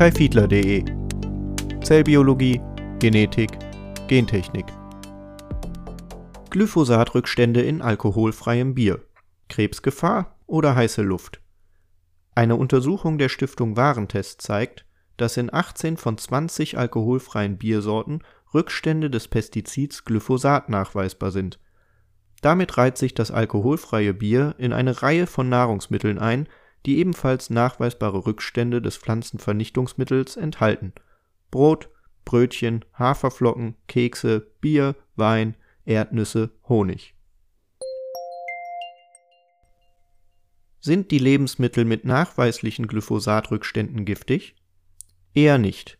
kaifiedler.de Zellbiologie, Genetik, Gentechnik. Glyphosatrückstände in alkoholfreiem Bier. Krebsgefahr oder heiße Luft? Eine Untersuchung der Stiftung Warentest zeigt, dass in 18 von 20 alkoholfreien Biersorten Rückstände des Pestizids Glyphosat nachweisbar sind. Damit reiht sich das alkoholfreie Bier in eine Reihe von Nahrungsmitteln ein, die ebenfalls nachweisbare Rückstände des Pflanzenvernichtungsmittels enthalten: Brot, Brötchen, Haferflocken, Kekse, Bier, Wein, Erdnüsse, Honig. Sind die Lebensmittel mit nachweislichen Glyphosatrückständen giftig? Eher nicht.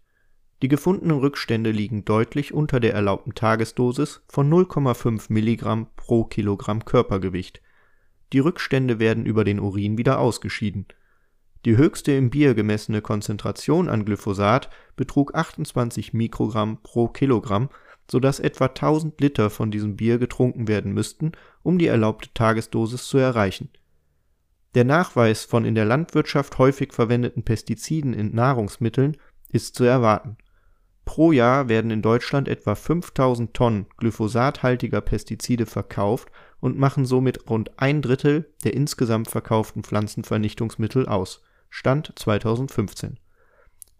Die gefundenen Rückstände liegen deutlich unter der erlaubten Tagesdosis von 0,5 Milligramm pro Kilogramm Körpergewicht die Rückstände werden über den Urin wieder ausgeschieden. Die höchste im Bier gemessene Konzentration an Glyphosat betrug 28 Mikrogramm pro Kilogramm, sodass etwa 1000 Liter von diesem Bier getrunken werden müssten, um die erlaubte Tagesdosis zu erreichen. Der Nachweis von in der Landwirtschaft häufig verwendeten Pestiziden in Nahrungsmitteln ist zu erwarten Pro Jahr werden in Deutschland etwa 5000 Tonnen glyphosathaltiger Pestizide verkauft und machen somit rund ein Drittel der insgesamt verkauften Pflanzenvernichtungsmittel aus (Stand 2015).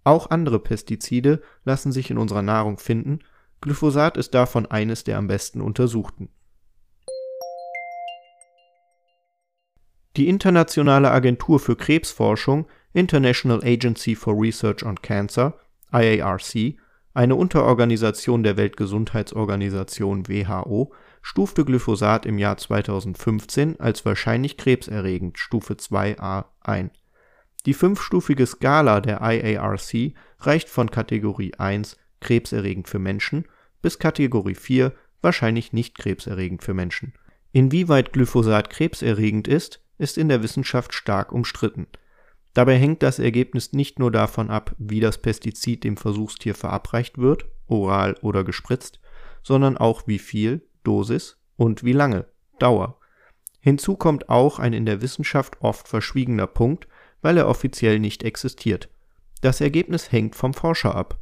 Auch andere Pestizide lassen sich in unserer Nahrung finden, Glyphosat ist davon eines der am besten untersuchten. Die Internationale Agentur für Krebsforschung International Agency for Research on Cancer (IARC eine Unterorganisation der Weltgesundheitsorganisation (WHO) stufte Glyphosat im Jahr 2015 als wahrscheinlich krebserregend (Stufe 2a) ein. Die fünfstufige Skala der IARC reicht von Kategorie 1 „ krebserregend für Menschen “bis Kategorie 4 „ wahrscheinlich nicht krebserregend für Menschen “. Inwieweit Glyphosat krebserregend ist, ist in der Wissenschaft stark umstritten Dabei hängt das Ergebnis nicht nur davon ab, wie das Pestizid dem Versuchstier verabreicht wird (oral oder gespritzt), sondern auch wie viel (Dosis) und wie lange (Dauer). Hinzu kommt auch ein in der Wissenschaft oft verschwiegener Punkt, weil er offiziell nicht existiert: Das Ergebnis hängt vom Forscher ab.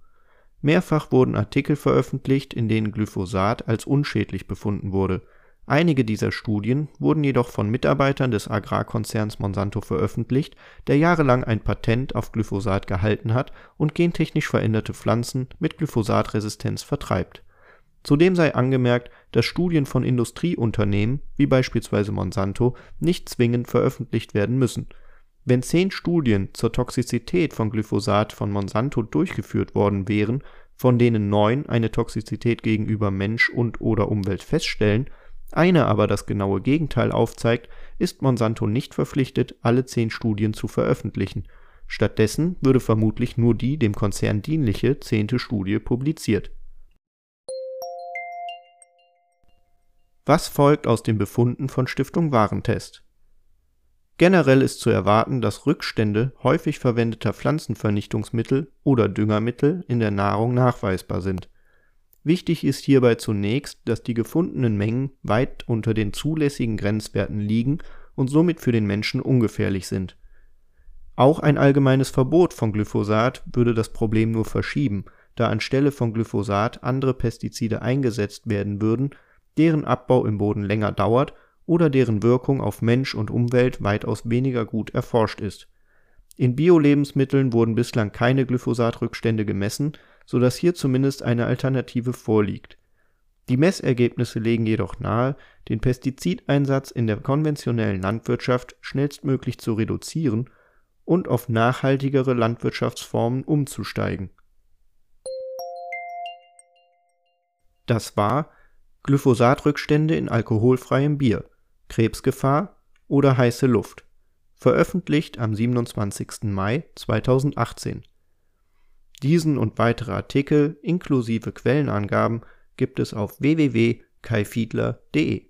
Mehrfach wurden Artikel veröffentlicht, in denen Glyphosat als unschädlich befunden wurde Einige dieser Studien wurden jedoch von Mitarbeitern des Agrarkonzerns Monsanto veröffentlicht, der jahrelang ein Patent auf Glyphosat gehalten hat und gentechnisch veränderte Pflanzen mit Glyphosatresistenz vertreibt. Zudem sei angemerkt, dass Studien von Industrieunternehmen wie beispielsweise Monsanto nicht zwingend veröffentlicht werden müssen. Wenn zehn Studien zur Toxizität von Glyphosat von Monsanto durchgeführt worden wären, von denen neun eine Toxizität gegenüber Mensch und/oder Umwelt feststellen eine aber das genaue Gegenteil aufzeigt, ist Monsanto nicht verpflichtet, alle zehn Studien zu veröffentlichen, stattdessen würde vermutlich nur die dem Konzern dienliche zehnte Studie publiziert. Was folgt aus den Befunden von Stiftung Warentest? Generell ist zu erwarten, dass Rückstände häufig verwendeter Pflanzenvernichtungsmittel oder Düngermittel in der Nahrung nachweisbar sind Wichtig ist hierbei zunächst, dass die gefundenen Mengen weit unter den zulässigen Grenzwerten liegen und somit für den Menschen ungefährlich sind. Auch ein allgemeines Verbot von Glyphosat würde das Problem nur verschieben, da anstelle von Glyphosat andere Pestizide eingesetzt werden würden, deren Abbau im Boden länger dauert oder deren Wirkung auf Mensch und Umwelt weitaus weniger gut erforscht ist. In Bio-Lebensmitteln wurden bislang keine Glyphosatrückstände gemessen sodass hier zumindest eine Alternative vorliegt. Die Messergebnisse legen jedoch nahe, den Pestizideinsatz in der konventionellen Landwirtschaft schnellstmöglich zu reduzieren und auf nachhaltigere Landwirtschaftsformen umzusteigen. Das war Glyphosatrückstände in alkoholfreiem Bier, Krebsgefahr oder heiße Luft, veröffentlicht am 27. Mai 2018 diesen und weitere Artikel inklusive Quellenangaben gibt es auf www.kaifiedler.de